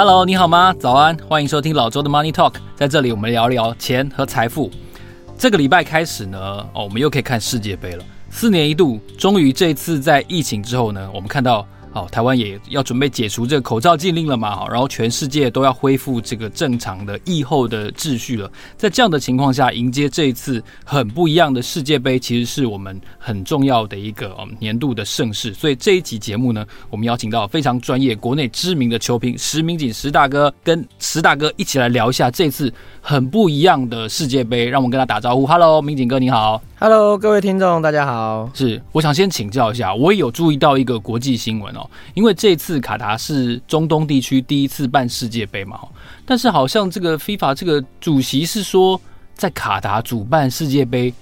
Hello，你好吗？早安，欢迎收听老周的 Money Talk，在这里我们聊聊钱和财富。这个礼拜开始呢，哦，我们又可以看世界杯了。四年一度，终于这次在疫情之后呢，我们看到。好，台湾也要准备解除这个口罩禁令了嘛？好，然后全世界都要恢复这个正常的疫后的秩序了。在这样的情况下，迎接这一次很不一样的世界杯，其实是我们很重要的一个嗯年度的盛事。所以这一集节目呢，我们邀请到非常专业、国内知名的球评石明景石大哥，跟石大哥一起来聊一下这次很不一样的世界杯。让我们跟他打招呼，Hello，明景哥你好。Hello，各位听众，大家好。是，我想先请教一下，我也有注意到一个国际新闻哦，因为这次卡达是中东地区第一次办世界杯嘛，但是好像这个 FIFA 这个主席是说，在卡达主办世界杯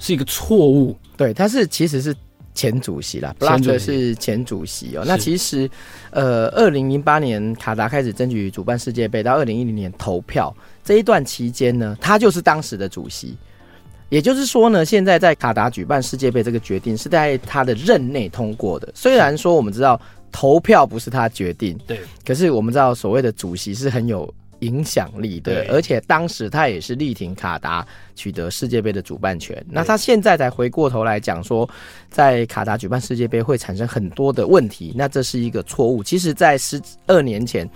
是一个错误。对，他是其实是前主席啦，布拉特是前主席哦。那其实，呃，二零零八年卡达开始争取主办世界杯，到二零一零年投票这一段期间呢，他就是当时的主席。也就是说呢，现在在卡达举办世界杯这个决定是在他的任内通过的。虽然说我们知道投票不是他决定，对，可是我们知道所谓的主席是很有影响力的，而且当时他也是力挺卡达取得世界杯的主办权。那他现在才回过头来讲说，在卡达举办世界杯会产生很多的问题，那这是一个错误。其实，在十二年前。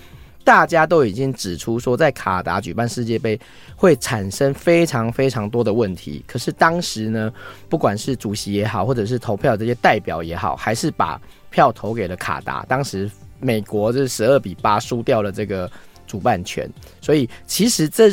大家都已经指出说，在卡达举办世界杯会产生非常非常多的问题。可是当时呢，不管是主席也好，或者是投票这些代表也好，还是把票投给了卡达。当时美国是十二比八输掉了这个主办权。所以其实这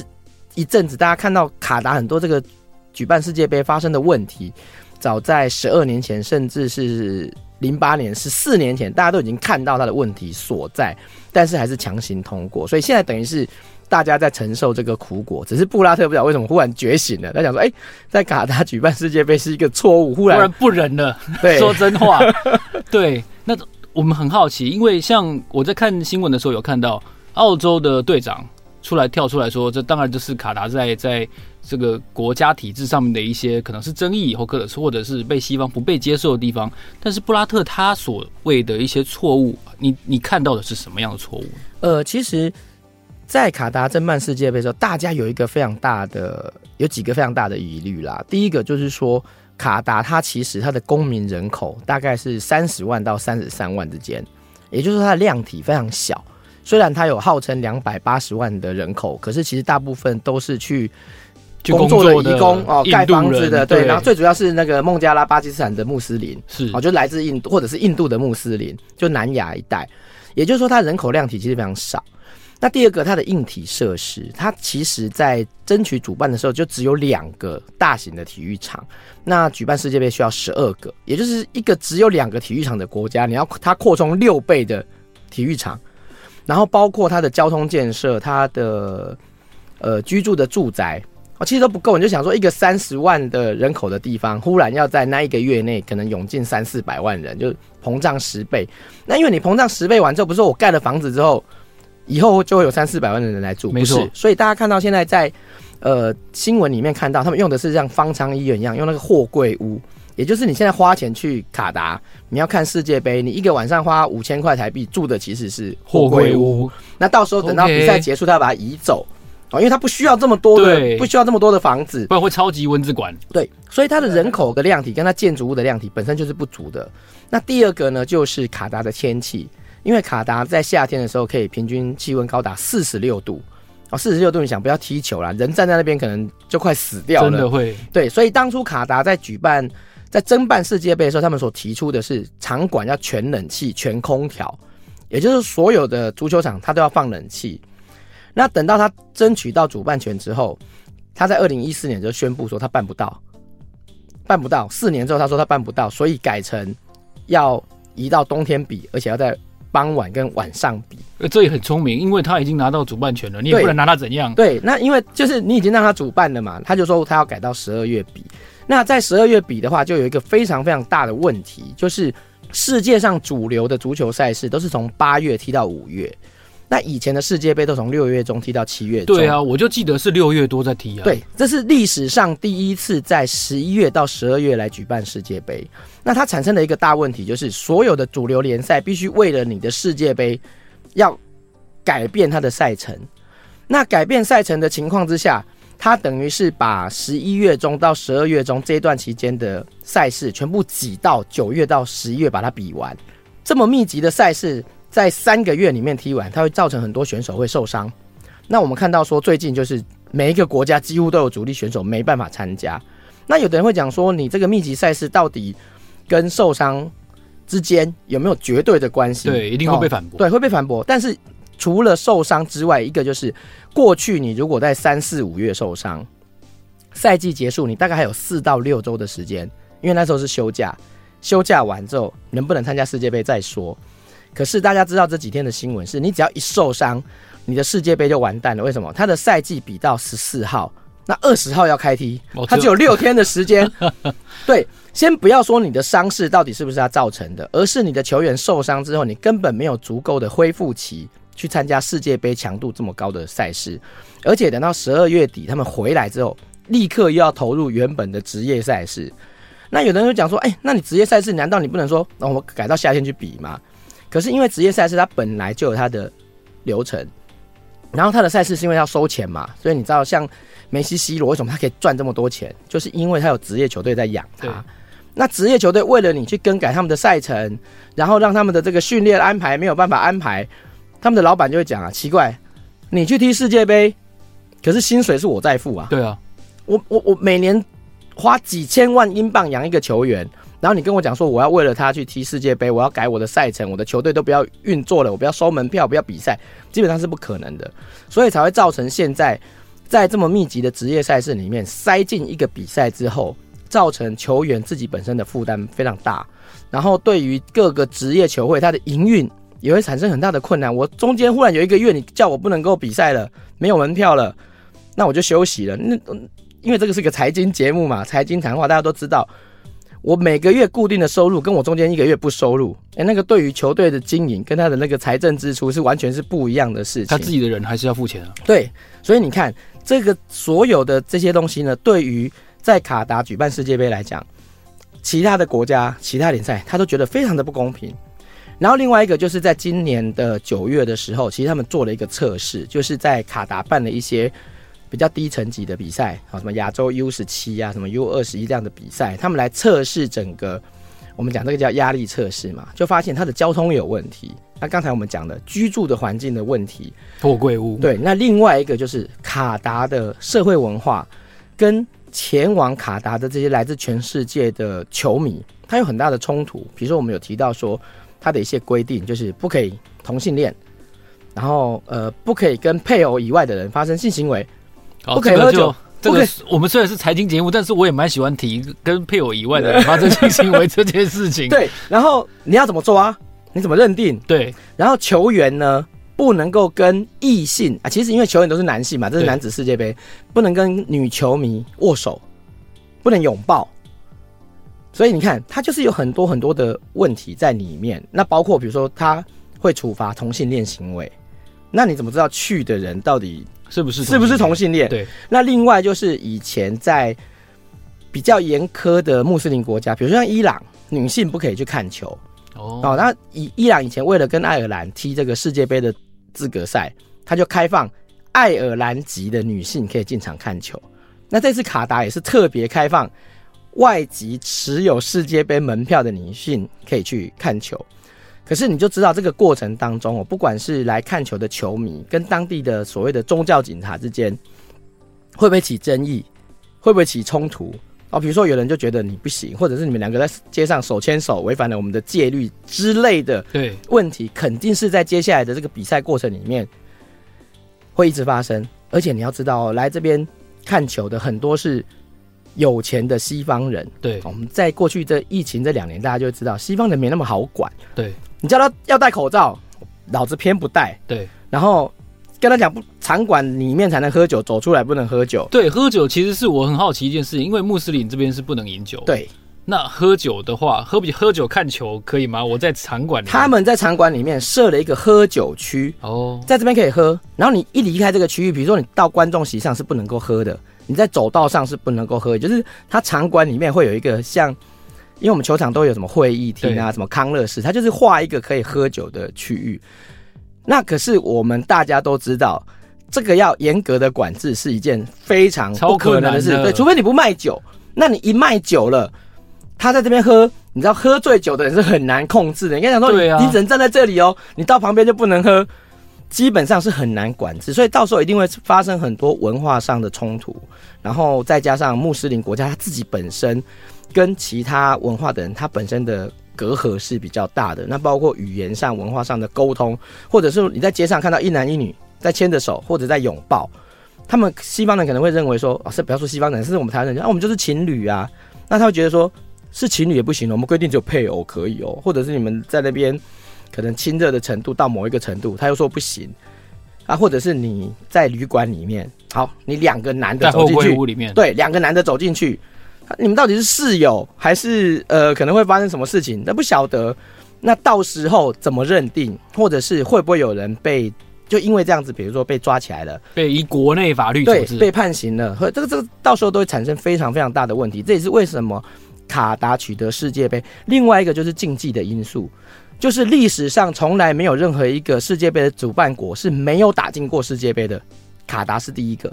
一阵子，大家看到卡达很多这个举办世界杯发生的问题，早在十二年前，甚至是。零八年十四年前，大家都已经看到他的问题所在，但是还是强行通过，所以现在等于是大家在承受这个苦果。只是布拉特不知道为什么忽然觉醒了，他想说：“哎、欸，在卡达举办世界杯是一个错误。”忽然忽然不忍了。对，说真话。对，那我们很好奇，因为像我在看新闻的时候有看到澳洲的队长出来跳出来说：“这当然就是卡达在在。”这个国家体制上面的一些可能是争议，或者是或者是被西方不被接受的地方，但是布拉特他所谓的一些错误，你你看到的是什么样的错误？呃，其实，在卡达争办世界杯的时候，大家有一个非常大的，有几个非常大的疑虑啦。第一个就是说，卡达它其实它的公民人口大概是三十万到三十三万之间，也就是说它的量体非常小。虽然它有号称两百八十万的人口，可是其实大部分都是去。工作的移工哦，盖房子的对，然后最主要是那个孟加拉、巴基斯坦的穆斯林是哦，就来自印度或者是印度的穆斯林，就南亚一带，也就是说它人口量体其实非常少。那第二个，它的硬体设施，它其实在争取主办的时候就只有两个大型的体育场，那举办世界杯需要十二个，也就是一个只有两个体育场的国家，你要它扩充六倍的体育场，然后包括它的交通建设，它的呃居住的住宅。哦其实都不够，你就想说，一个三十万的人口的地方，忽然要在那一个月内可能涌进三四百万人，就膨胀十倍。那因为你膨胀十倍完之后，不是说我盖了房子之后，以后就会有三四百万的人来住，没错。所以大家看到现在在呃新闻里面看到，他们用的是像方舱医院一样，用那个货柜屋，也就是你现在花钱去卡达，你要看世界杯，你一个晚上花五千块台币住的其实是货柜屋。那到时候等到比赛结束，他要把它移走。因为它不需要这么多的，不需要这么多的房子，不然会超级蚊子馆。对，所以它的人口的量体跟它建筑物的量体本身就是不足的。那第二个呢，就是卡达的天气，因为卡达在夏天的时候可以平均气温高达四十六度哦，四十六度，你想不要踢球啦，人站在那边可能就快死掉了，真的会。对，所以当初卡达在举办、在争办世界杯的时候，他们所提出的是场馆要全冷气、全空调，也就是所有的足球场它都要放冷气。那等到他争取到主办权之后，他在二零一四年就宣布说他办不到，办不到。四年之后他说他办不到，所以改成要移到冬天比，而且要在傍晚跟晚上比。呃，这也很聪明，因为他已经拿到主办权了，你也不能拿他怎样。对，那因为就是你已经让他主办了嘛，他就说他要改到十二月比。那在十二月比的话，就有一个非常非常大的问题，就是世界上主流的足球赛事都是从八月踢到五月。那以前的世界杯都从六月中踢到七月中。对啊，我就记得是六月多在踢啊。对，这是历史上第一次在十一月到十二月来举办世界杯。那它产生的一个大问题就是，所有的主流联赛必须为了你的世界杯要改变它的赛程。那改变赛程的情况之下，它等于是把十一月中到十二月中这一段期间的赛事全部挤到九月到十一月把它比完。这么密集的赛事，在三个月里面踢完，它会造成很多选手会受伤。那我们看到说，最近就是每一个国家几乎都有主力选手没办法参加。那有的人会讲说，你这个密集赛事到底跟受伤之间有没有绝对的关系？对，一定会被反驳。哦，对，会被反驳。但是除了受伤之外，一个就是过去你如果在三四五月受伤，赛季结束你大概还有四到六周的时间，因为那时候是休假，休假完之后能不能参加世界杯再说。可是大家知道这几天的新闻是，你只要一受伤，你的世界杯就完蛋了。为什么？他的赛季比到十四号。那二十号要开踢，他只有六天的时间。对，先不要说你的伤势到底是不是他造成的，而是你的球员受伤之后，你根本没有足够的恢复期去参加世界杯强度这么高的赛事，而且等到十二月底他们回来之后，立刻又要投入原本的职业赛事。那有的人就讲说，哎，那你职业赛事难道你不能说，那我们改到夏天去比吗？可是因为职业赛事它本来就有它的流程，然后它的赛事是因为要收钱嘛，所以你知道像。梅西、C 罗为什么他可以赚这么多钱？就是因为他有职业球队在养他。那职业球队为了你去更改他们的赛程，然后让他们的这个训练安排没有办法安排，他们的老板就会讲啊，奇怪，你去踢世界杯，可是薪水是我在付啊。对啊，我我我每年花几千万英镑养一个球员，然后你跟我讲说我要为了他去踢世界杯，我要改我的赛程，我的球队都不要运作了，我不要收门票，不要比赛，基本上是不可能的，所以才会造成现在。在这么密集的职业赛事里面塞进一个比赛之后，造成球员自己本身的负担非常大，然后对于各个职业球会，它的营运也会产生很大的困难。我中间忽然有一个月，你叫我不能够比赛了，没有门票了，那我就休息了。那因为这个是个财经节目嘛，财经谈话大家都知道。我每个月固定的收入，跟我中间一个月不收入，哎、欸，那个对于球队的经营跟他的那个财政支出是完全是不一样的事情。他自己的人还是要付钱啊。对，所以你看这个所有的这些东西呢，对于在卡达举办世界杯来讲，其他的国家、其他联赛，他都觉得非常的不公平。然后另外一个就是在今年的九月的时候，其实他们做了一个测试，就是在卡达办了一些。比较低层级的比赛，啊，什么亚洲 U 十七啊，什么 U 二十一这样的比赛，他们来测试整个，我们讲这个叫压力测试嘛，就发现它的交通有问题。那刚才我们讲的居住的环境的问题，破贵屋。对，那另外一个就是卡达的社会文化，跟前往卡达的这些来自全世界的球迷，它有很大的冲突。比如说，我们有提到说，它的一些规定就是不可以同性恋，然后呃，不可以跟配偶以外的人发生性行为。不可以喝酒。这个我们虽然是财经节目，但是我也蛮喜欢提跟配偶以外的人发生性行为这件事情。对，然后你要怎么做啊？你怎么认定？对，然后球员呢，不能够跟异性啊，其实因为球员都是男性嘛，这是男子世界杯，不能跟女球迷握手，不能拥抱。所以你看，他就是有很多很多的问题在里面。那包括比如说，他会处罚同性恋行为，那你怎么知道去的人到底？是不是是不是同性恋？对。那另外就是以前在比较严苛的穆斯林国家，比如说像伊朗，女性不可以去看球。哦。哦，那以伊朗以前为了跟爱尔兰踢这个世界杯的资格赛，他就开放爱尔兰籍的女性可以进场看球。那这次卡达也是特别开放外籍持有世界杯门票的女性可以去看球。可是你就知道这个过程当中哦，不管是来看球的球迷跟当地的所谓的宗教警察之间，会不会起争议，会不会起冲突哦？比如说有人就觉得你不行，或者是你们两个在街上手牵手违反了我们的戒律之类的，对问题，肯定是在接下来的这个比赛过程里面会一直发生。而且你要知道，来这边看球的很多是有钱的西方人。对，我们在过去这疫情这两年，大家就知道西方人没那么好管。对。你叫他要戴口罩，老子偏不戴。对，然后跟他讲不，场馆里面才能喝酒，走出来不能喝酒。对，喝酒其实是我很好奇一件事情，因为穆斯林这边是不能饮酒。对，那喝酒的话，喝不喝酒看球可以吗？我在场馆里面，他们在场馆里面设了一个喝酒区哦，在这边可以喝。然后你一离开这个区域，比如说你到观众席上是不能够喝的，你在走道上是不能够喝，就是他场馆里面会有一个像。因为我们球场都有什么会议厅啊，什么康乐室，它就是画一个可以喝酒的区域。那可是我们大家都知道，这个要严格的管制是一件非常不可能的事。对，除非你不卖酒，那你一卖酒了，他在这边喝，你知道喝醉酒的人是很难控制的。你跟他讲说，你、啊、你只能站在这里哦，你到旁边就不能喝，基本上是很难管制。所以到时候一定会发生很多文化上的冲突，然后再加上穆斯林国家他自己本身跟其他文化的人，他本身的。隔阂是比较大的，那包括语言上、文化上的沟通，或者是你在街上看到一男一女在牵着手，或者在拥抱，他们西方人可能会认为说，啊，是不要说西方人，是我们台湾人，啊，我们就是情侣啊，那他会觉得说，是情侣也不行，我们规定只有配偶可以哦，或者是你们在那边可能亲热的程度到某一个程度，他又说不行，啊，或者是你在旅馆里面，好，你两个男的走进去，屋里面，对，两个男的走进去。你们到底是室友还是呃，可能会发生什么事情？那不晓得。那到时候怎么认定，或者是会不会有人被就因为这样子，比如说被抓起来了，被以国内法律对被判刑了，和这个这个到时候都会产生非常非常大的问题。这也是为什么卡达取得世界杯。另外一个就是竞技的因素，就是历史上从来没有任何一个世界杯的主办国是没有打进过世界杯的，卡达是第一个。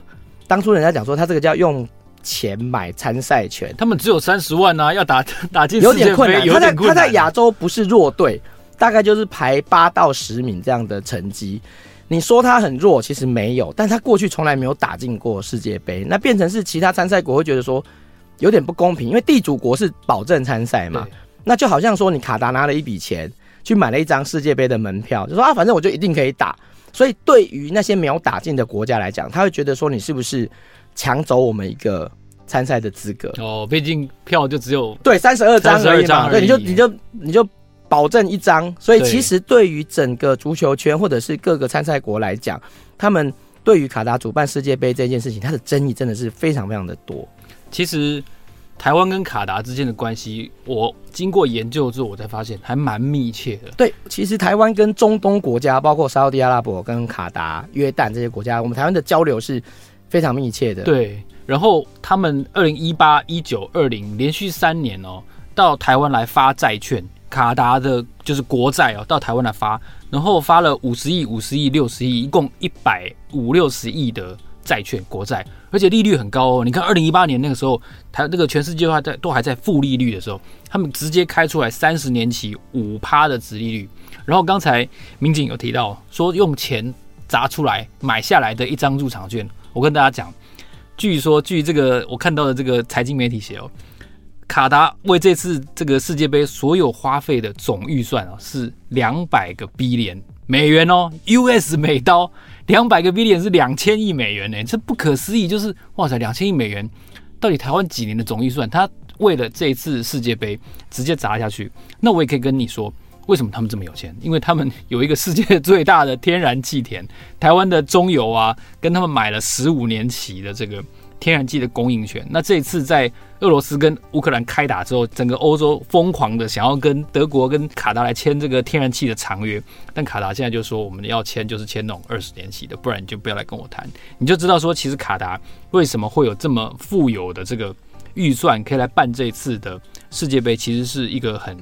当初人家讲说他这个叫用。钱买参赛权，他们只有三十万啊，要打打进有点困难。他在他在亚洲不是弱队，大概就是排八到十名这样的成绩。你说他很弱，其实没有，但他过去从来没有打进过世界杯，那变成是其他参赛国会觉得说有点不公平，因为地主国是保证参赛嘛，那就好像说你卡达拿了一笔钱去买了一张世界杯的门票，就说啊，反正我就一定可以打。所以对于那些没有打进的国家来讲，他会觉得说你是不是？抢走我们一个参赛的资格哦，毕竟票就只有对三十二张而已嘛，对，你就你就你就保证一张，所以其实对于整个足球圈或者是各个参赛国来讲，他们对于卡达主办世界杯这件事情，它的争议真的是非常非常的多。其实台湾跟卡达之间的关系，我经过研究之后，我才发现还蛮密切的。对，其实台湾跟中东国家，包括沙乌地阿拉伯、跟卡达、约旦这些国家，我们台湾的交流是。非常密切的，对。然后他们二零一八、一九、二零连续三年哦，到台湾来发债券，卡达的就是国债哦，到台湾来发，然后发了五十亿、五十亿、六十亿，一共一百五六十亿的债券国债，而且利率很高哦。你看二零一八年那个时候，台那个全世界都还在都还在负利率的时候，他们直接开出来三十年期五趴的殖利率。然后刚才民警有提到说，用钱砸出来买下来的一张入场券。我跟大家讲，据说据这个我看到的这个财经媒体写哦，卡达为这次这个世界杯所有花费的总预算啊是两百个 B 联美元哦，US 美刀两百个 billion 是两千亿美元呢，这不可思议，就是哇塞，两千亿美元，到底台湾几年的总预算？他为了这一次世界杯直接砸下去，那我也可以跟你说。为什么他们这么有钱？因为他们有一个世界最大的天然气田，台湾的中油啊，跟他们买了十五年期的这个天然气的供应权。那这一次在俄罗斯跟乌克兰开打之后，整个欧洲疯狂的想要跟德国跟卡达来签这个天然气的长约，但卡达现在就说我们要签就是签那种二十年期的，不然你就不要来跟我谈。你就知道说，其实卡达为什么会有这么富有的这个预算可以来办这次的世界杯，其实是一个很。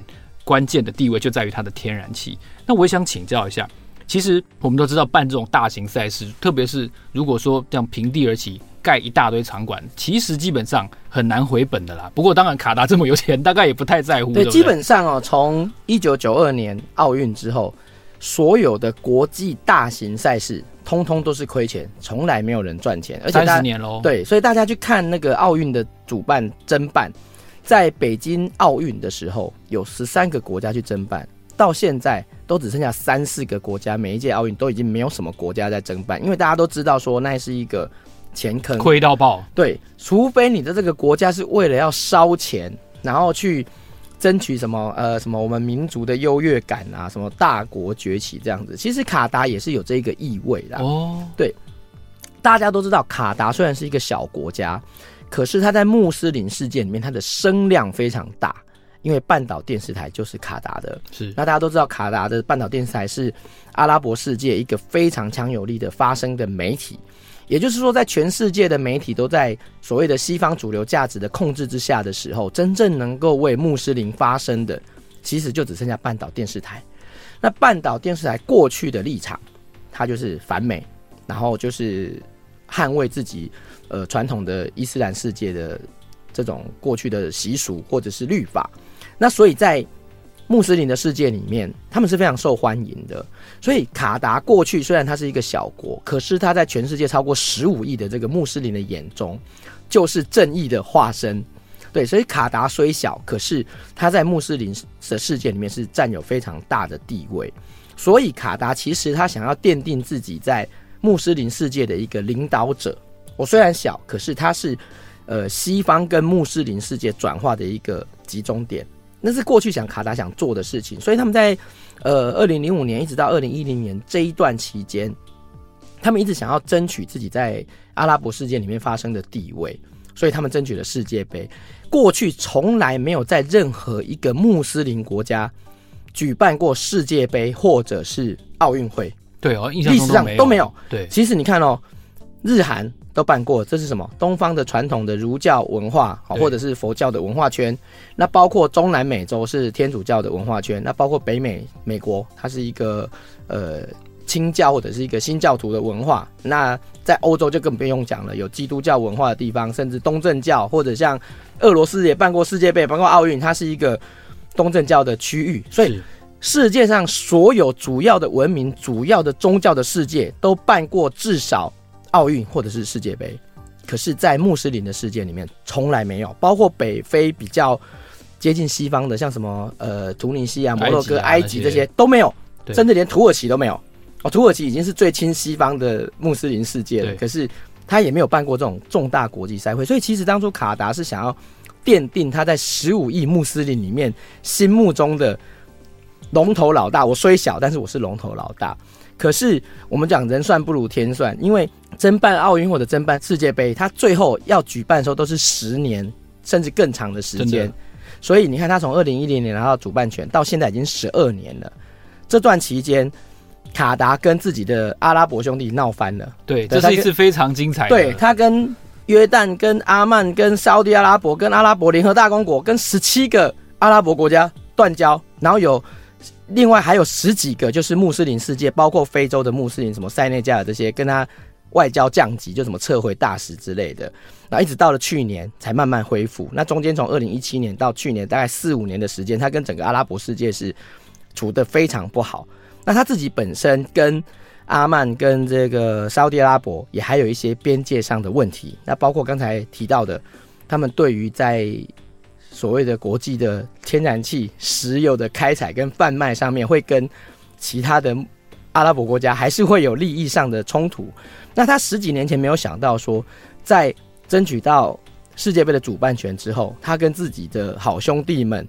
关键的地位就在于它的天然气。那我也想请教一下，其实我们都知道办这种大型赛事，特别是如果说这样平地而起盖一大堆场馆，其实基本上很难回本的啦。不过当然卡达这么有钱，大概也不太在乎。对，对对，基本上哦，从一九九二年奥运之后，所有的国际大型赛事通通都是亏钱，从来没有人赚钱。而且三十年喽。对，所以大家去看那个奥运的主办争办。在北京奥运的时候，有十三个国家去争办，到现在都只剩下三四个国家。每一届奥运都已经没有什么国家在争办，因为大家都知道说那是一个钱坑，亏到爆。对，除非你的这个国家是为了要烧钱，然后去争取什么呃什么我们民族的优越感啊，什么大国崛起这样子。其实卡达也是有这个意味的哦。对，大家都知道卡达虽然是一个小国家。可是他在穆斯林世界里面，他的声量非常大，因为半岛电视台就是卡达的。是，那大家都知道，卡达的半岛电视台是阿拉伯世界一个非常强有力的发声的媒体。也就是说，在全世界的媒体都在所谓的西方主流价值的控制之下的时候，真正能够为穆斯林发声的，其实就只剩下半岛电视台。那半岛电视台过去的立场，它就是反美，然后就是捍卫自己呃传统的伊斯兰世界的这种过去的习俗或者是律法。那所以在穆斯林的世界里面，他们是非常受欢迎的。所以卡达过去虽然它是一个小国，可是它在全世界超过十五亿的这个穆斯林的眼中，就是正义的化身。对，所以卡达虽小，可是它在穆斯林的世界里面是占有非常大的地位。所以卡达其实他想要奠定自己在穆斯林世界的一个领导者。我虽然小，可是它是呃西方跟穆斯林世界转化的一个集中点。那是过去想卡达想做的事情。所以他们在呃二零零五年一直到二零一零年这一段期间，他们一直想要争取自己在阿拉伯世界里面发生的地位。所以他们争取了世界杯。过去从来没有在任何一个穆斯林国家举办过世界杯或者是奥运会。对哦，历史上都没有。对，其实你看哦，日韩都办过，这是什么？东方的传统的儒教文化，好或者是佛教的文化圈。那包括中南美洲是天主教的文化圈，那包括北美美国，它是一个呃。清教或者是一个新教徒的文化，那在欧洲就更不用讲了，有基督教文化的地方，甚至东正教，或者像俄罗斯也办过世界杯，包括奥运，它是一个东正教的区域。所以世界上所有主要的文明、主要的宗教的世界都办过至少奥运或者是世界杯。可是，在穆斯林的世界里面，从来没有，包括北非比较接近西方的，像什么呃，突尼西亚、摩洛哥、埃及这些都没有，甚至连土耳其都没有。哦，土耳其已经是最亲西方的穆斯林世界了，可是他也没有办过这种重大国际赛会，所以其实当初卡达是想要奠定他在十五亿穆斯林里面心目中的龙头老大。我虽小，但是我是龙头老大。可是我们讲人算不如天算，因为争办奥运或者争办世界杯，他最后要举办的时候都是十年甚至更长的时间。所以你看，他从二零一零年拿到主办权到现在已经十二年了，这段期间。卡达跟自己的阿拉伯兄弟闹翻了，对，这是一次非常精彩的。对，他跟约旦、跟阿曼、跟沙乌地阿拉伯、跟阿拉伯联合大公国、跟十七个阿拉伯国家断交，然后有另外还有十几个就是穆斯林世界，包括非洲的穆斯林，什么塞内加尔这些，跟他外交降级，就什么撤回大使之类的。然后一直到了去年才慢慢恢复。那中间从二零一七年到去年大概四五年的时间，他跟整个阿拉伯世界是处得非常不好。那他自己本身跟阿曼跟这个沙乌地阿拉伯也还有一些边界上的问题，那包括刚才提到的，他们对于在所谓的国际的天然气、石油的开采跟贩卖上面，会跟其他的阿拉伯国家还是会有利益上的冲突。那他十几年前没有想到说，在争取到世界杯的主办权之后，他跟自己的好兄弟们。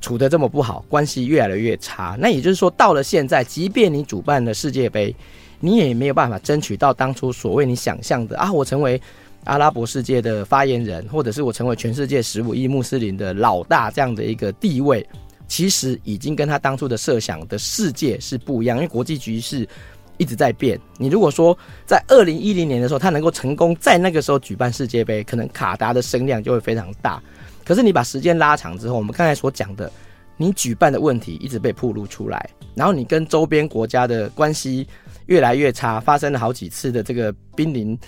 处得这么不好，关系越来越差。那也就是说，到了现在，即便你主办了世界杯，你也没有办法争取到当初所谓你想象的啊，我成为阿拉伯世界的发言人，或者是我成为全世界十五亿穆斯林的老大这样的一个地位，其实已经跟他当初的设想的世界是不一样。因为国际局势一直在变。你如果说在二零一零年的时候，他能够成功在那个时候举办世界杯，可能卡达的声量就会非常大。可是你把时间拉长之后，我们刚才所讲的，你举办的问题一直被暴露出来，然后你跟周边国家的关系越来越差，发生了好几次的这个濒临，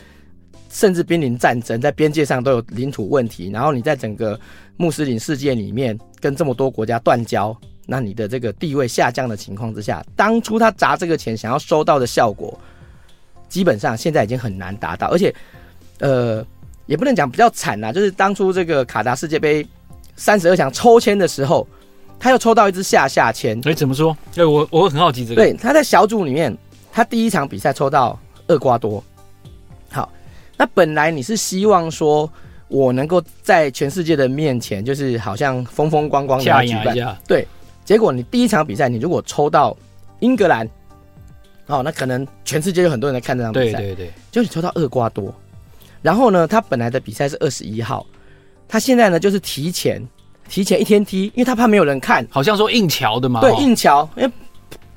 甚至濒临战争，在边界上都有领土问题，然后你在整个穆斯林世界里面跟这么多国家断交，那你的这个地位下降的情况之下，当初他砸这个钱想要收到的效果，基本上现在已经很难达到，而且，呃。也不能讲比较惨啦，就是当初这个卡达世界杯三十二强抽签的时候，他又抽到一支下下签。哎，怎么说？对，我我很好奇这个。对，他在小组里面，他第一场比赛抽到厄瓜多。好，那本来你是希望说我能够在全世界的面前，就是好像风风光光的举办。对，结果你第一场比赛，你如果抽到英格兰，哦，那可能全世界有很多人在看这场比赛。对对对，就你抽到厄瓜多。然后呢，他本来的比赛是二十一号，他现在呢就是提前提前一天踢，因为他怕没有人看，好像说硬桥的嘛。对，硬桥，因为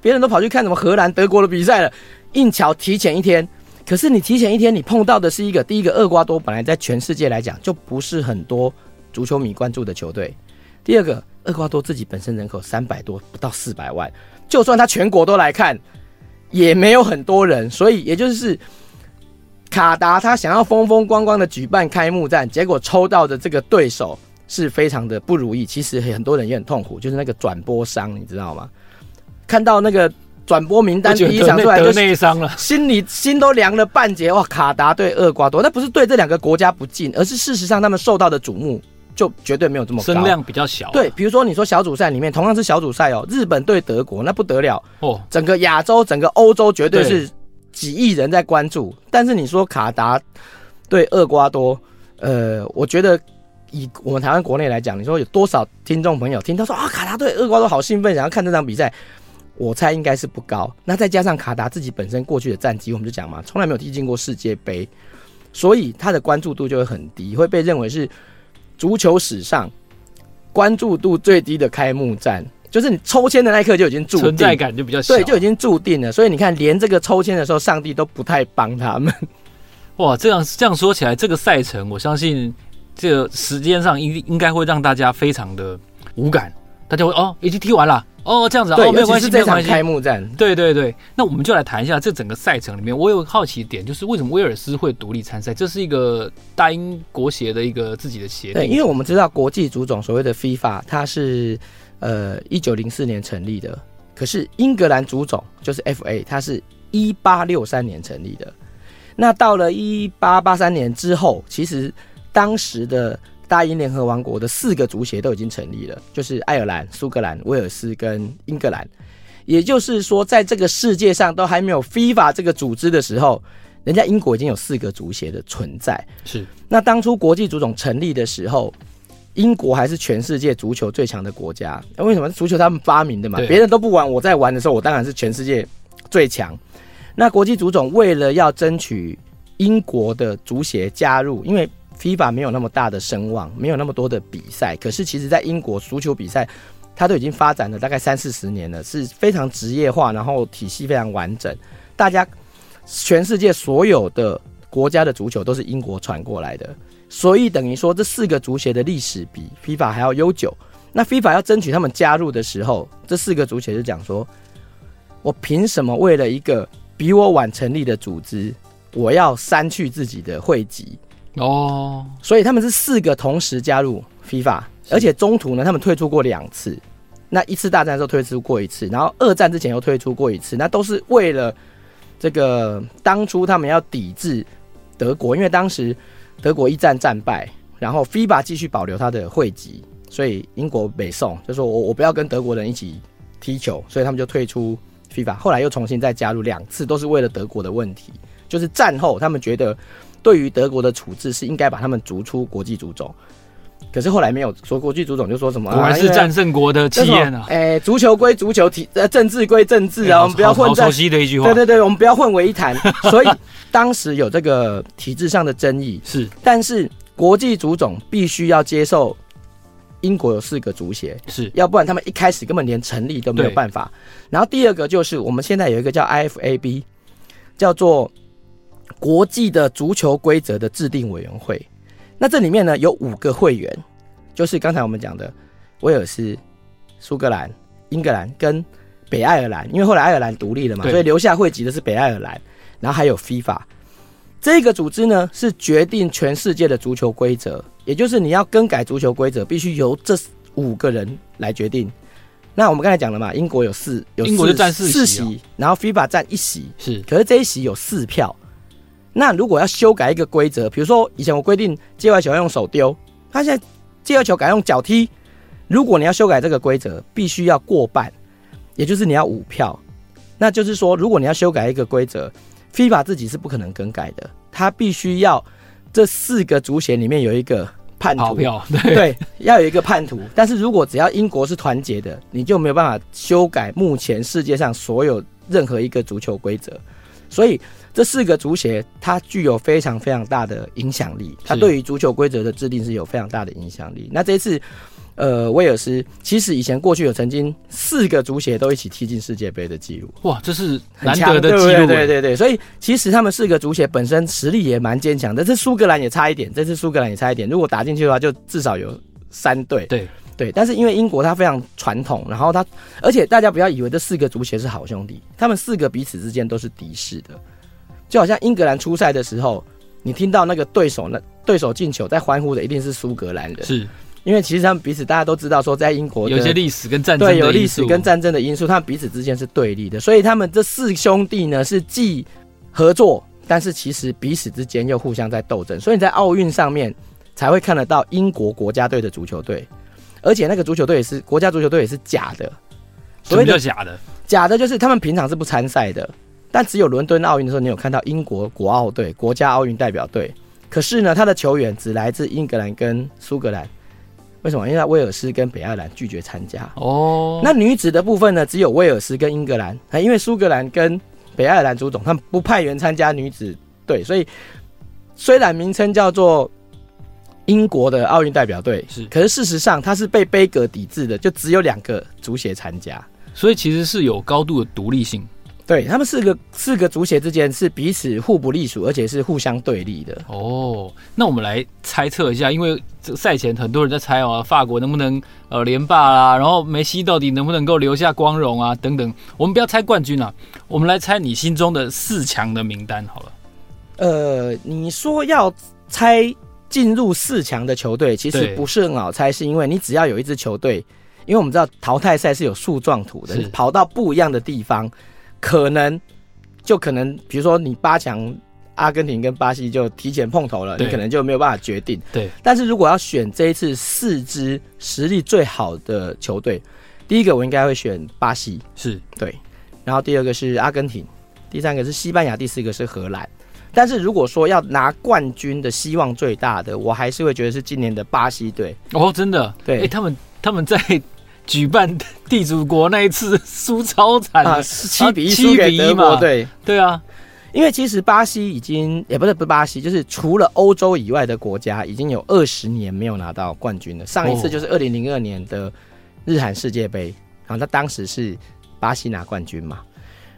别人都跑去看什么荷兰、德国的比赛了，硬桥提前一天。可是你提前一天，你碰到的是一个第一个厄瓜多，本来在全世界来讲就不是很多足球迷关注的球队。第二个，厄瓜多自己本身人口三百多，不到四百万，就算他全国都来看，也没有很多人，所以也就是卡达他想要风风光光的举办开幕战，结果抽到的这个对手是非常的不如意。其实很多人也很痛苦，就是那个转播商，你知道吗？看到那个转播名单第一场出来就内伤了，心里心都凉了半截。哇，卡达对厄瓜多，那不是对这两个国家不敬，而是事实上他们受到的瞩目。就绝对没有这么高，声量比较小。对，比如说你说小组赛里面同样是小组赛哦，日本对德国那不得了哦，整个亚洲、整个欧洲绝对是几亿人在关注。但是你说卡达对厄瓜多，呃，我觉得以我们台湾国内来讲，你说有多少听众朋友听到说啊，卡达对厄瓜多好兴奋，想要看这场比赛，我猜应该是不高。那再加上卡达自己本身过去的战绩，我们就讲嘛，从来没有踢进过世界杯，所以他的关注度就会很低，会被认为是。足球史上关注度最低的开幕战，就是你抽签的那一刻就已经注定，存在感就比较小，对，就已经注定了。所以你看，连这个抽签的时候，上帝都不太帮他们。哇，这样这样说起来，这个赛程，我相信这个时间上应应该会让大家非常的无感，大家会哦，已经踢完了。哦，这样子啊，哦，没有关系，是这场开幕战。对对对，那我们就来谈一下这整个赛程里面，我有好奇点，就是为什么威尔斯会独立参赛？这是一个大英国协的一个自己的协定。对，因为我们知道国际足总所谓的 FIFA，它是呃一九零四年成立的，可是英格兰足总就是 FA，它是一八六三年成立的。那到了一八八三年之后，其实当时的。大英联合王国的四个足协都已经成立了，就是爱尔兰、苏格兰、威尔斯跟英格兰。也就是说，在这个世界上都还没有 FIFA 这个组织的时候，人家英国已经有四个足协的存在。是。那当初国际足总成立的时候，英国还是全世界足球最强的国家。为什么？足球他们发明的嘛，别人都不玩，我在玩的时候，我当然是全世界最强。那国际足总为了要争取英国的足协加入，因为 FIFA 没有那么大的声望，没有那么多的比赛。可是，其实，在英国足球比赛，它都已经发展了大概三四十年了，是非常职业化，然后体系非常完整。大家，全世界所有的国家的足球都是英国传过来的，所以等于说，这四个足协的历史比 FIFA 还要悠久。那 FIFA 要争取他们加入的时候，这四个足协就讲说：“我凭什么为了一个比我晚成立的组织，我要删去自己的会籍？”哦，所以他们是四个同时加入 FIFA，而且中途呢，他们退出过两次。那一次大战的时候退出过一次，然后二战之前又退出过一次。那都是为了这个当初他们要抵制德国，因为当时德国一战战败，然后 FIFA 继续保留他的会籍，所以英国北宋就说我我不要跟德国人一起踢球，所以他们就退出 FIFA。后来又重新再加入两次，都是为了德国的问题。就是战后他们觉得。对于德国的处置是应该把他们逐出国际足总，可是后来没有说国际足总就说什么，果然是战胜国的气焰啊！哎，足球归足球，体呃政治归政治啊，我们不要混在。熟悉的一句话。对对对，我们不要混为一谈。所以当时有这个体制上的争议是，但是国际足总必须要接受英国有四个足协，是要不然他们一开始根本连成立都没有办法。然后第二个就是我们现在有一个叫 IFAB，叫做。国际的足球规则的制定委员会，那这里面呢有五个会员，就是刚才我们讲的威尔斯、苏格兰、英格兰跟北爱尔兰，因为后来爱尔兰独立了嘛，所以留下会籍的是北爱尔兰，然后还有 FIFA 这个组织呢是决定全世界的足球规则，也就是你要更改足球规则，必须由这五个人来决定。那我们刚才讲了嘛，英国有四，有四，英国就占四席，然后 FIFA 占一席，是，可是这一席有四票。那如果要修改一个规则，比如说以前我规定界外球要用手丢，他现在界外球改用脚踢。如果你要修改这个规则，必须要过半，也就是你要五票。那就是说，如果你要修改一个规则，FIFA 自己是不可能更改的，他必须要这四个足协里面有一个叛徒票，对，对，要有一个叛徒。但是如果只要英国是团结的，你就没有办法修改目前世界上所有任何一个足球规则，所以。这四个足协，它具有非常非常大的影响力。它对于足球规则的制定是有非常大的影响力。那这一次，呃，威尔斯其实以前过去有曾经四个足协都一起踢进世界杯的记录。哇，这是难得的记录。对对对，所以其实他们四个足协本身实力也蛮坚强。但是苏格兰也差一点，这次苏格兰也差一点。如果打进去的话，就至少有三队。对，对，但是因为英国它非常传统，然后它而且大家不要以为这四个足协是好兄弟，他们四个彼此之间都是敌视的，就好像英格兰出赛的时候，你听到那个对手那对手进球在欢呼的一定是苏格兰人，是。因为其实他们彼此大家都知道说在英国有一些历史跟战争对有历史跟战争的因素，他们彼此之间是对立的，所以他们这四兄弟呢是既合作，但是其实彼此之间又互相在斗争，所以你在奥运上面才会看得到英国国家队的足球队。而且那个足球队也是国家足球队也是假的，什么叫假的？假的就是他们平常是不参赛的，但只有伦敦奥运的时候，你有看到英国国奥队、国家奥运代表队。可是呢，他的球员只来自英格兰跟苏格兰。为什么？因为威尔斯跟北爱尔兰拒绝参加。哦。那女子的部分呢？只有威尔斯跟英格兰。因为苏格兰跟北爱尔兰足总他们不派员参加女子队，所以虽然名称叫做。英国的奥运代表队是，可是事实上他是被杯葛抵制的，就只有两个足协参加，所以其实是有高度的独立性。对，他们四个四个足协之间是彼此互不隶属，而且是互相对立的。哦，那我们来猜测一下，因为这赛前很多人在猜哦，法国能不能呃连霸啦，然后梅西到底能不能够留下光荣啊等等。我们不要猜冠军啊，我们来猜你心中的四强的名单好了。呃，你说要猜。进入四强的球队其实不是很好猜，是因为你只要有一支球队，因为我们知道淘汰赛是有树状图的，跑到不一样的地方，可能就可能，比如说你八强阿根廷跟巴西就提前碰头了，你可能就没有办法决定。对，但是如果要选这一次四支实力最好的球队，第一个我应该会选巴西，是。对，然后第二个是阿根廷，第三个是西班牙，第四个是荷兰。但是如果说要拿冠军的希望最大的，我还是会觉得是今年的巴西队。哦，真的，对，哎、欸，他们他们在举办地主国那一次输超惨啊，七比一输给德国对，对啊，因为其实巴西已经也不是不是巴西，就是除了欧洲以外的国家，已经有二十年没有拿到冠军了。上一次就是二零零二年的日韩世界杯，然后他当时是巴西拿冠军嘛，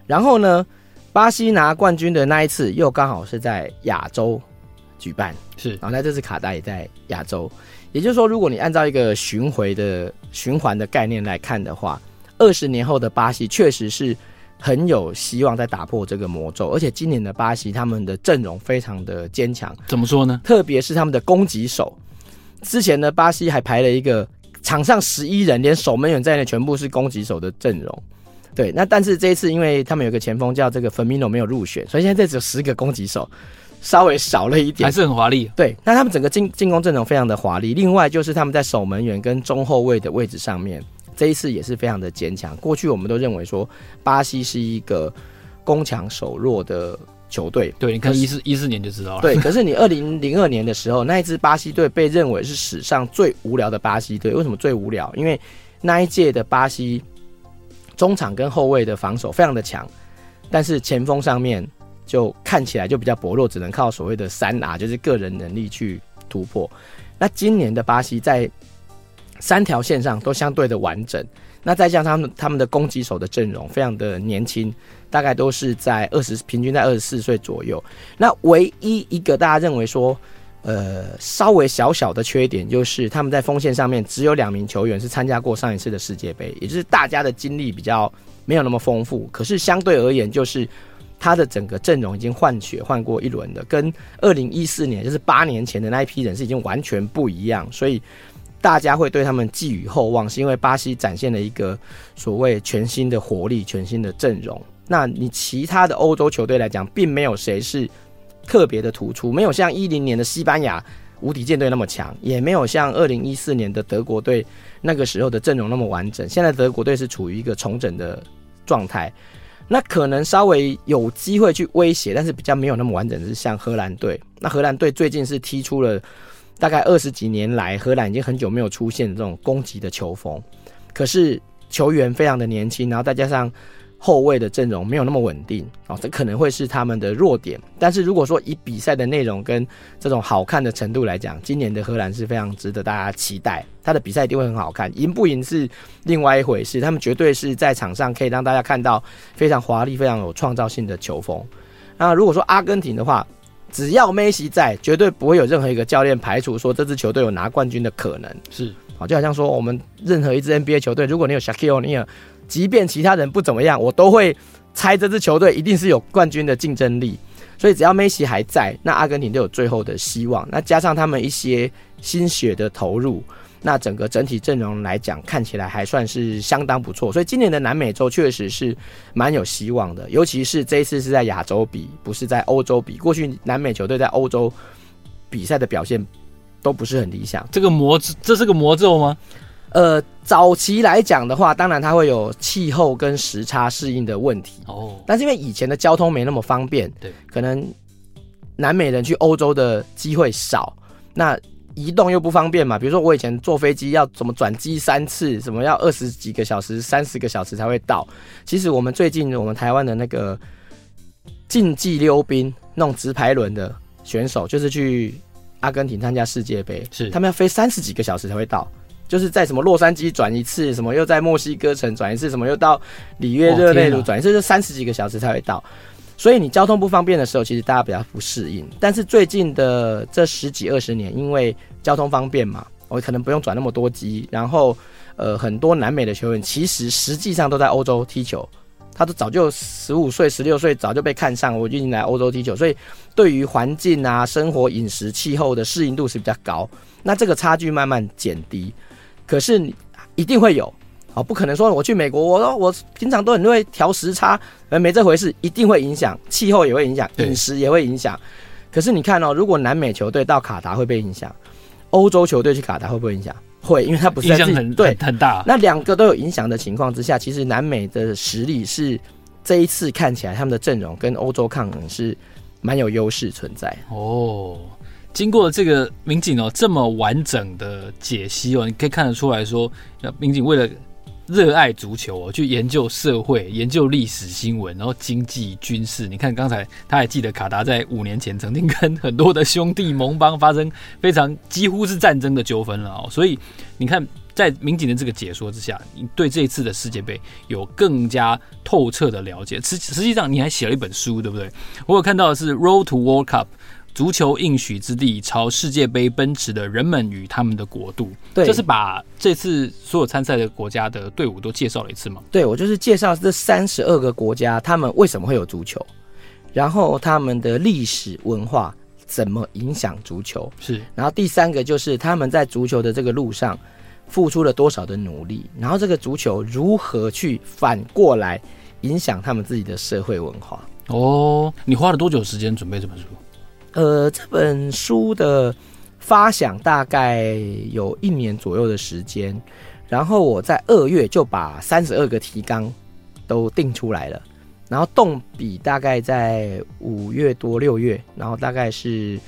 然后呢？巴西拿冠军的那一次，又刚好是在亚洲举办，是。然后那这次卡达也在亚洲，也就是说，如果你按照一个巡回的循环的概念来看的话，二十年后的巴西确实是很有希望在打破这个魔咒。而且今年的巴西，他们的阵容非常的坚强。怎么说呢？特别是他们的攻击手，之前呢，巴西还排了一个场上十一人，连守门员在内全部是攻击手的阵容。对，那但是这一次，因为他们有个前锋叫这个 Firmino 没有入选，所以现在这只有十个攻击手，稍微少了一点，还是很华丽。对，那他们整个进进攻阵容非常的华丽。另外就是他们在守门员跟中后卫的位置上面，这一次也是非常的坚强。过去我们都认为说巴西是一个攻强守弱的球队，对，你看一四一四年就知道了。对，可是你二零零二年的时候，那一支巴西队被认为是史上最无聊的巴西队。为什么最无聊？因为那一届的巴西。中场跟后卫的防守非常的强，但是前锋上面就看起来就比较薄弱，只能靠所谓的三 R，就是个人能力去突破。那今年的巴西在三条线上都相对的完整，那再加上他们他们的攻击手的阵容非常的年轻，大概都是在二十平均在二十四岁左右。那唯一一个大家认为说。呃，稍微小小的缺点就是他们在锋线上面只有两名球员是参加过上一次的世界杯，也就是大家的经历比较没有那么丰富。可是相对而言，就是他的整个阵容已经换血换过一轮的，跟二零一四年就是八年前的那一批人是已经完全不一样，所以大家会对他们寄予厚望，是因为巴西展现了一个所谓全新的活力、全新的阵容。那你其他的欧洲球队来讲，并没有谁是。特别的突出，没有像一零年的西班牙无敌舰队那么强，也没有像二零一四年的德国队那个时候的阵容那么完整。现在德国队是处于一个重整的状态，那可能稍微有机会去威胁，但是比较没有那么完整，是像荷兰队。那荷兰队最近是踢出了大概二十几年来，荷兰已经很久没有出现这种攻击的球风，可是球员非常的年轻，然后再加上。后卫的阵容没有那么稳定哦，这可能会是他们的弱点。但是如果说以比赛的内容跟这种好看的程度来讲，今年的荷兰是非常值得大家期待。他的比赛一定会很好看，赢不赢是另外一回事。他们绝对是在场上可以让大家看到非常华丽、非常有创造性的球风。那如果说阿根廷的话，只要梅西在，绝对不会有任何一个教练排除说这支球队有拿冠军的可能。是好，就好像说我们任何一支 NBA 球队，如果你有 Shaquille O'Neal，即便其他人不怎么样，我都会猜这支球队一定是有冠军的竞争力。所以只要梅西还在，那阿根廷就有最后的希望。那加上他们一些心血的投入，那整个整体阵容来讲，看起来还算是相当不错。所以今年的南美洲确实是蛮有希望的，尤其是这一次是在亚洲比，不是在欧洲比。过去南美球队在欧洲比赛的表现都不是很理想。这个魔，这是个魔咒吗？呃，早期来讲的话，当然它会有气候跟时差适应的问题哦。但是因为以前的交通没那么方便，对，可能南美人去欧洲的机会少，那移动又不方便嘛。比如说我以前坐飞机要怎么转机三次，什么要二十几个小时、三十个小时才会到。其实我们最近我们台湾的那个竞技溜冰那种直排轮的选手，就是去阿根廷参加世界杯，是他们要飞三十几个小时才会到。就是在什么洛杉矶转一次，什么又在墨西哥城转一次，什么又到里约热内卢转一次，就三十几个小时才会到。所以你交通不方便的时候，其实大家比较不适应。但是最近的这十几二十年，因为交通方便嘛，我可能不用转那么多机，然后呃，很多南美的球员其实实际上都在欧洲踢球，他都早就十五岁、十六岁早就被看上，我就已经来欧洲踢球，所以对于环境啊、生活、饮食、气候的适应度是比较高。那这个差距慢慢减低。可是你一定会有，哦，不可能说我去美国，我说我平常都很会调时差，而没这回事，一定会影响，气候也会影响，饮食也会影响。可是你看哦，如果南美球队到卡达会被影响，欧洲球队去卡达会不会影响？会，因为它不是在自己很对很大。那两个都有影响的情况之下，其实南美的实力是这一次看起来他们的阵容跟欧洲抗衡是蛮有优势存在哦。经过这个民警哦这么完整的解析哦，你可以看得出来说，民警为了热爱足球哦，去研究社会、研究历史新闻，然后经济、军事。你看刚才他还记得卡达在五年前曾经跟很多的兄弟盟邦发生非常几乎是战争的纠纷了哦。所以你看，在民警的这个解说之下，你对这一次的世界杯有更加透彻的了解。实实际上你还写了一本书，对不对？我有看到的是《Road to World Cup》。足球应许之地，朝世界杯奔驰的人们与他们的国度。对，就是把这次所有参赛的国家的队伍都介绍了一次嘛？对，我就是介绍这三十二个国家，他们为什么会有足球，然后他们的历史文化怎么影响足球。是，然后第三个就是他们在足球的这个路上付出了多少的努力，然后这个足球如何去反过来影响他们自己的社会文化。哦，你花了多久时间准备这本书？呃，这本书的发想大概有一年左右的时间，然后我在二月就把三十二个提纲都定出来了，然后动笔大概在五月多六月，然后大概是。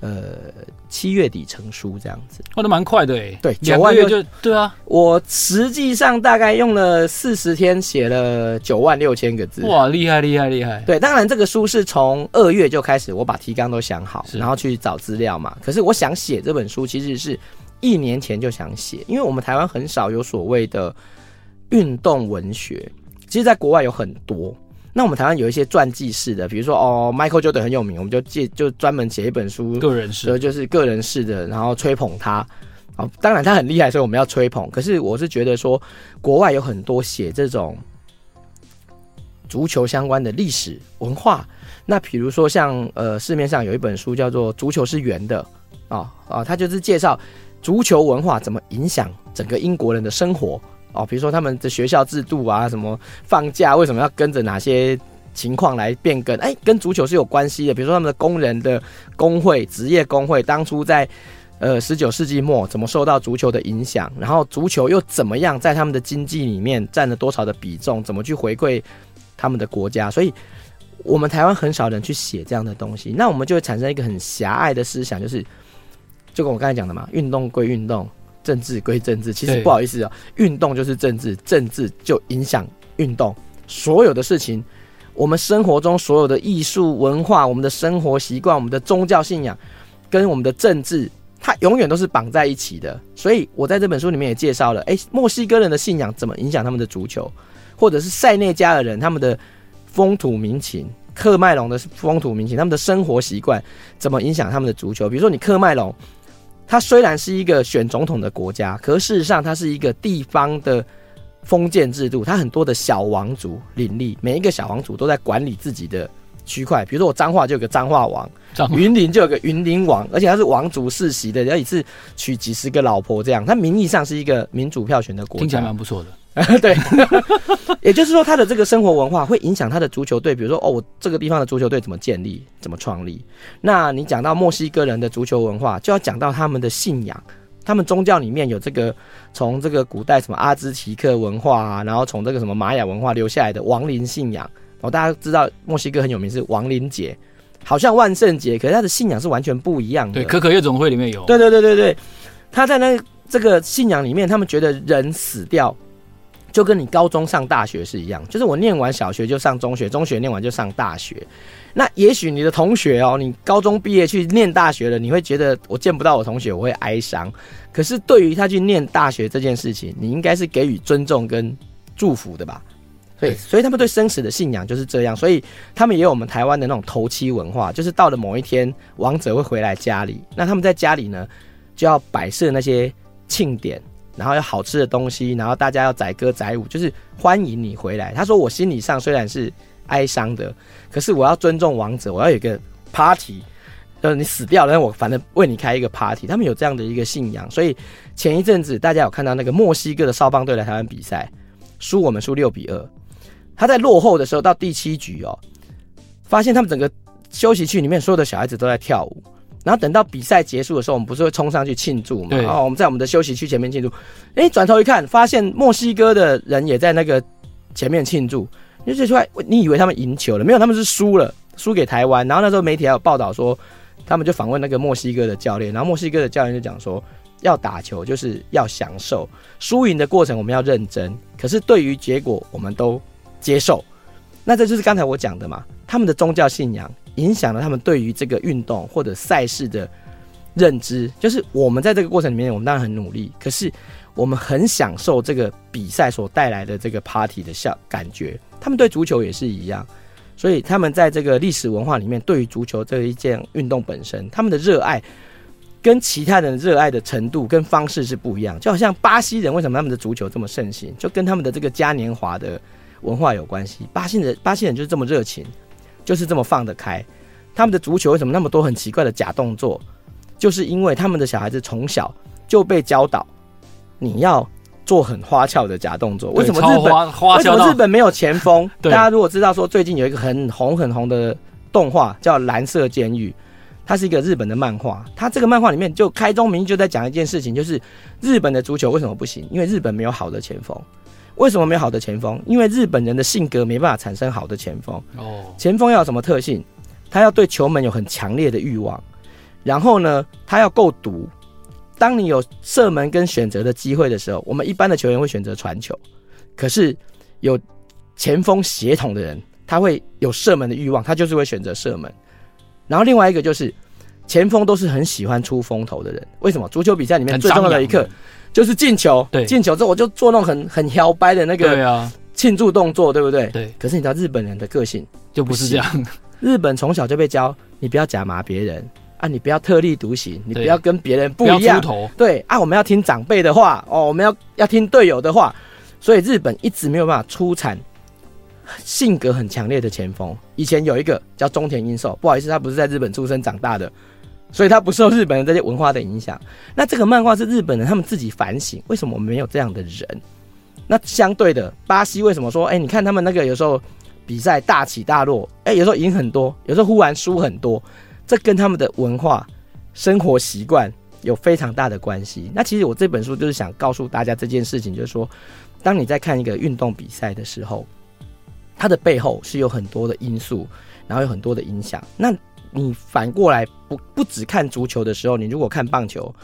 呃，七月底成书这样子，画的蛮快的哎。对，九万月就对啊。我实际上大概用了四十天写了九万六千个字。哇，厉害厉害厉害！对，当然这个书是从二月就开始，我把提纲都想好，然后去找资料嘛。可是我想写这本书，其实是一年前就想写，因为我们台湾很少有所谓的运动文学，其实在国外有很多。那我们台湾有一些传记式的，比如说哦，Michael Jordan 很有名，我们就借就专门写一本书，个人式，就是个人式的，然后吹捧他。哦，当然他很厉害，所以我们要吹捧。可是我是觉得说，国外有很多写这种足球相关的历史文化。那比如说像呃，市面上有一本书叫做《足球是圆的》啊啊，它就是介绍足球文化怎么影响整个英国人的生活。哦，比如说他们的学校制度啊，什么放假为什么要跟着哪些情况来变更？哎，跟足球是有关系的。比如说他们的工人的工会、职业工会，当初在呃十九世纪末怎么受到足球的影响，然后足球又怎么样在他们的经济里面占了多少的比重，怎么去回馈他们的国家？所以，我们台湾很少人去写这样的东西，那我们就会产生一个很狭隘的思想，就是就跟我刚才讲的嘛，运动归运动。政治归政治，其实不好意思啊，运动就是政治，政治就影响运动。所有的事情，我们生活中所有的艺术文化、我们的生活习惯、我们的宗教信仰，跟我们的政治，它永远都是绑在一起的。所以我在这本书里面也介绍了，哎，墨西哥人的信仰怎么影响他们的足球，或者是塞内加尔人他们的风土民情，喀麦隆的风土民情，他们的生活习惯怎么影响他们的足球。比如说你喀麦隆。它虽然是一个选总统的国家，可事实上它是一个地方的封建制度，它很多的小王族林立，每一个小王族都在管理自己的区块。比如说我彰化就有个彰化王，云林就有个云林王，而且他是王族世袭的，而且是娶几十个老婆这样。它名义上是一个民主票选的国家，听起来蛮不错的。对，也就是说，他的这个生活文化会影响他的足球队。比如说，哦，我这个地方的足球队怎么建立、怎么创立？那你讲到墨西哥人的足球文化，就要讲到他们的信仰。他们宗教里面有这个从这个古代什么阿兹提克文化啊，然后从这个什么玛雅文化留下来的亡灵信仰。哦，大家知道墨西哥很有名是亡灵节，好像万圣节，可是他的信仰是完全不一样的。对，可可夜总会里面有。对对对对对，他在那这个信仰里面，他们觉得人死掉。就跟你高中上大学是一样，就是我念完小学就上中学，中学念完就上大学。那也许你的同学哦，你高中毕业去念大学了，你会觉得我见不到我同学，我会哀伤。可是对于他去念大学这件事情，你应该是给予尊重跟祝福的吧？所以，所以他们对生死的信仰就是这样。所以他们也有我们台湾的那种头七文化，就是到了某一天，王者会回来家里，那他们在家里呢，就要摆设那些庆典。然后有好吃的东西，然后大家要载歌载舞，就是欢迎你回来。他说：“我心理上虽然是哀伤的，可是我要尊重王者，我要有一个 party，就是你死掉了，我反正为你开一个 party。”他们有这样的一个信仰，所以前一阵子大家有看到那个墨西哥的少棒队来台湾比赛，输我们输六比二。他在落后的时候到第七局哦，发现他们整个休息区里面所有的小孩子都在跳舞。然后等到比赛结束的时候，我们不是会冲上去庆祝嘛？然后我们在我们的休息区前面庆祝。哎，转头一看，发现墨西哥的人也在那个前面庆祝。你就出来，你以为他们赢球了？没有，他们是输了，输给台湾。然后那时候媒体还有报道说，他们就访问那个墨西哥的教练，然后墨西哥的教练就讲说，要打球就是要享受，输赢的过程我们要认真，可是对于结果我们都接受。那这就是刚才我讲的嘛，他们的宗教信仰。影响了他们对于这个运动或者赛事的认知，就是我们在这个过程里面，我们当然很努力，可是我们很享受这个比赛所带来的这个 party 的效感觉。他们对足球也是一样，所以他们在这个历史文化里面，对于足球这一件运动本身，他们的热爱跟其他人热爱的程度跟方式是不一样。就好像巴西人为什么他们的足球这么盛行，就跟他们的这个嘉年华的文化有关系。巴西人，巴西人就是这么热情。就是这么放得开，他们的足球为什么那么多很奇怪的假动作？就是因为他们的小孩子从小就被教导，你要做很花俏的假动作。为什么日本？为什么日本没有前锋？大家如果知道说最近有一个很红很红的动画叫《蓝色监狱》，它是一个日本的漫画。它这个漫画里面就开宗明义就在讲一件事情，就是日本的足球为什么不行？因为日本没有好的前锋。为什么没有好的前锋？因为日本人的性格没办法产生好的前锋。哦，前锋要有什么特性？他要对球门有很强烈的欲望，然后呢，他要够毒。当你有射门跟选择的机会的时候，我们一般的球员会选择传球，可是有前锋协同的人，他会有射门的欲望，他就是会选择射门。然后另外一个就是前锋都是很喜欢出风头的人。为什么？足球比赛里面最重要的一刻。就是进球，对，进球之后我就做那种很很摇摆的那个庆祝动作，对不对？对。可是你知道日本人的个性就不是这样。日本从小就被教，你不要假麻别人啊，你不要特立独行，你不要跟别人不一样。对啊，我们要听长辈的话哦，我们要要听队友的话。所以日本一直没有办法出产性格很强烈的前锋。以前有一个叫中田英寿，不好意思，他不是在日本出生长大的。所以他不受日本人这些文化的影响。那这个漫画是日本人他们自己反省，为什么没有这样的人？那相对的，巴西为什么说，哎、你看他们那个有时候比赛大起大落，哎、有时候赢很多，有时候忽然输很多，这跟他们的文化、生活习惯有非常大的关系。那其实我这本书就是想告诉大家这件事情，就是说，当你在看一个运动比赛的时候，它的背后是有很多的因素，然后有很多的影响。那你反过来不不只看足球的时候，你如果看棒球，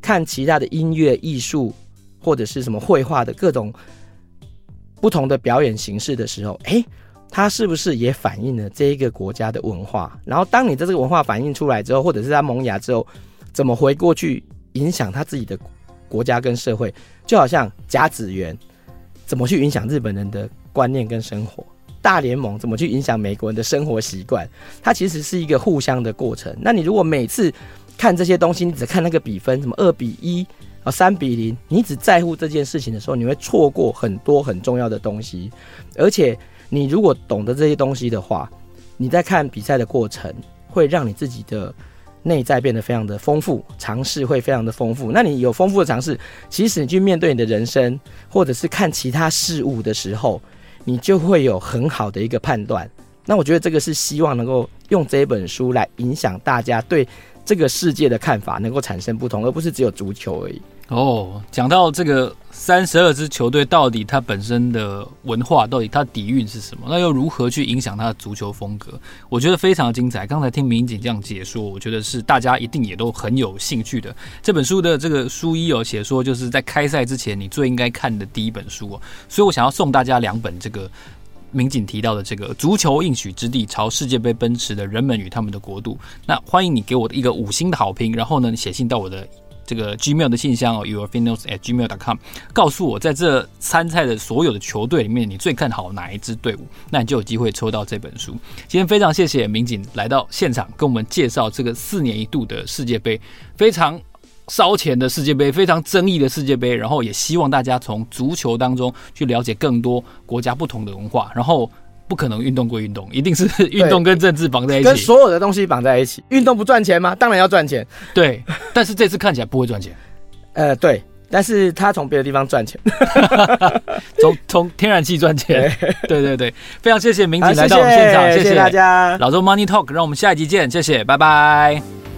看其他的音乐、艺术或者是什么绘画的各种不同的表演形式的时候，诶，它是不是也反映了这一个国家的文化？然后当你的这个文化反映出来之后，或者是它萌芽之后，怎么回过去影响他自己的国家跟社会？就好像甲子园怎么去影响日本人的观念跟生活？大联盟怎么去影响美国人的生活习惯？它其实是一个互相的过程。那你如果每次看这些东西，你只看那个比分，什么二比一啊，三比零，你只在乎这件事情的时候，你会错过很多很重要的东西。而且，你如果懂得这些东西的话，你在看比赛的过程，会让你自己的内在变得非常的丰富，尝试会非常的丰富。那你有丰富的尝试，其实你去面对你的人生，或者是看其他事物的时候，你就会有很好的一个判断。那我觉得这个是希望能够用这本书来影响大家对这个世界的看法，能够产生不同，而不是只有足球而已。哦，讲到这个三十二支球队，到底它本身的文化，到底它底蕴是什么？那又如何去影响它的足球风格？我觉得非常精彩。刚才听民警这样解说，我觉得是大家一定也都很有兴趣的。这本书的这个书一有写说，就是在开赛之前你最应该看的第一本书哦。所以我想要送大家两本这个民警提到的这个《足球应许之地：朝世界杯奔驰的人们与他们的国度》。那欢迎你给我的一个五星的好评，然后呢，你写信到我的。这个 Gmail 的信箱哦，your finals at gmail dot com 告诉我在这参赛的所有的球队里面，你最看好哪一支队伍？那你就有机会抽到这本书。今天非常谢谢民警来到现场，跟我们介绍这个四年一度的世界杯，非常烧钱的世界杯，非常争议的世界杯。然后也希望大家从足球当中去了解更多国家不同的文化，然后。不可能运动归运动，一定是 运动跟政治绑在一起，跟所有的东西绑在一起。运动不赚钱吗？当然要赚钱。对，但是这次看起来不会赚钱。呃，对，但是他从别的地方赚钱，从从天然气赚钱。对对对，非常谢谢民警来到我们现场，谢谢，谢谢大家。老周 Money Talk，让我们下一集见，谢谢，拜拜。